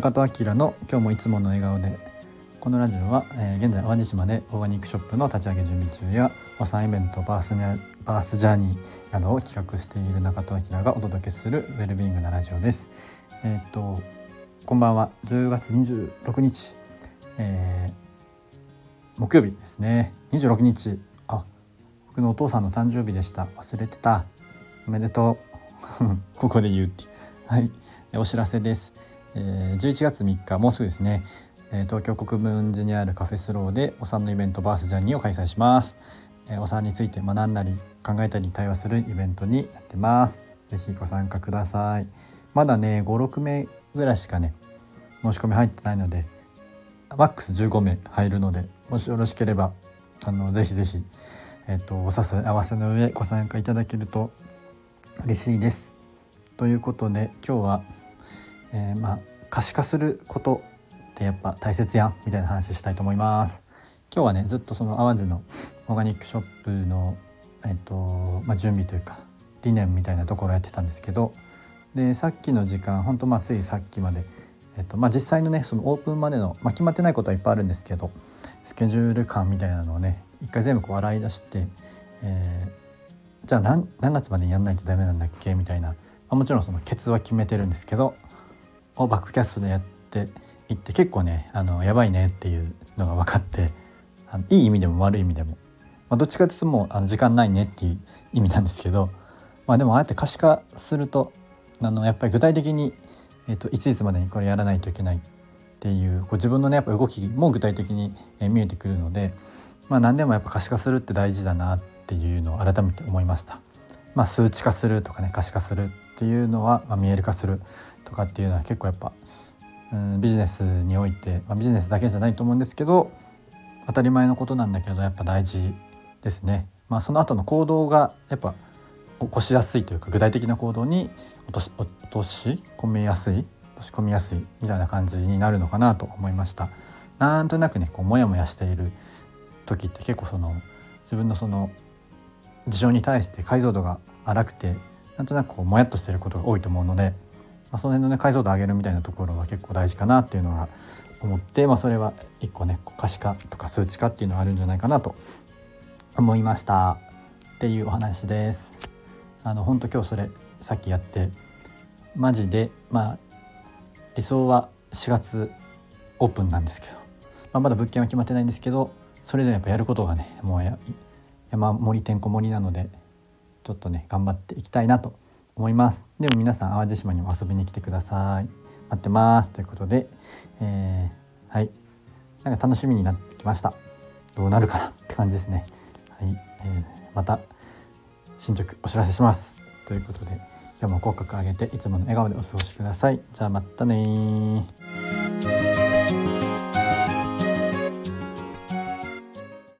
中戸明の今日もいつもの笑顔でこのラジオは、えー、現在淡路島でオーガニックショップの立ち上げ準備中やお産イベントバースバースジャーニーなどを企画している中戸明がお届けするウェルビーイングなラジオです。えー、っとこんばんは。10月26日、えー、木曜日ですね。26日。あ僕のお父さんの誕生日でした。忘れてた。おめでとう。ここで言うってはい。お知らせです、えー、11月3日もうすぐですね、えー、東京国分寺にあるカフェスローでお産のイベントバースジャーニーを開催します、えー、お産について学んだり考えたり対話するイベントになってます。ぜひご参加ください。まだね56名ぐらいしかね申し込み入ってないのでマックス15名入るのでもしよろしければあのぜひぜひ、えーと、お誘い合わせの上ご参加いただけると嬉しいです。ということで今日は、えー、まあ可視化することってやっぱ大切やんみたいな話したいと思います。今日はねずっとその淡路のオーガニックショップの、えーとまあ、準備というか理念みたいなところやってたんですけどでさっきの時間ほんとまあついさっきまでえっとまあ、実際のねそのオープンまでの、まあ、決まってないことはいっぱいあるんですけどスケジュール感みたいなのをね一回全部こう洗い出して、えー、じゃあ何何月までやんないとダメなんだっけみたいな、まあ、もちろんそのケツは決めてるんですけどをバックキャストでやっていって結構ねあのやばいねっていうのが分かってあのいい意味でも悪い意味でも、まあ、どっちかというともうあの時間ないねっていう意味なんですけど、まあ、でもああやって可視化するとあのやっぱり具体的にえーと、いついつまでにこれやらないといけないっていうこう自分のねやっぱ動きも具体的に、え見えてくるので、まあ、何でもやっぱ可視化するって大事だなっていうのを改めて思いました。まあ、数値化するとかね可視化するっていうのは、まあ、見える化するとかっていうのは結構やっぱ、うん、ビジネスにおいて、まあ、ビジネスだけじゃないと思うんですけど当たり前のことなんだけどやっぱ大事ですね。まあ、その後の行動がやっぱ起こしやすいというか具体的な行動に落とし落とし込みやすい落とし込みやすいみたいな感じになるのかなと思いました。なんとなくねこうモヤモヤしている時って結構その自分のその事情に対して解像度が荒くてなんとなくこうもやっとしてることが多いと思うので、まあ、その辺のね解像度上げるみたいなところは結構大事かなっていうのが思って、まあ、それは一個ね可視化とか数値化っていうのがあるんじゃないかなと思いましたっていうお話です。あの本当今日それさっきやってマジでまあ理想は4月オープンなんですけど、まあ、まだ物件は決まってないんですけどそれでもやっぱやることがねもうや山盛りてんこ盛りなのでちょっとね頑張っていきたいなと思います。でも皆さん淡路島にも遊びに来てください。待ってます。ということで、えー、はい。なんか楽しみになってきました。どうなるかなって感じですね。はい、えー、また進捗お知らせします。ということで今日も口角上げていつもの笑顔でお過ごしください。じゃあまたね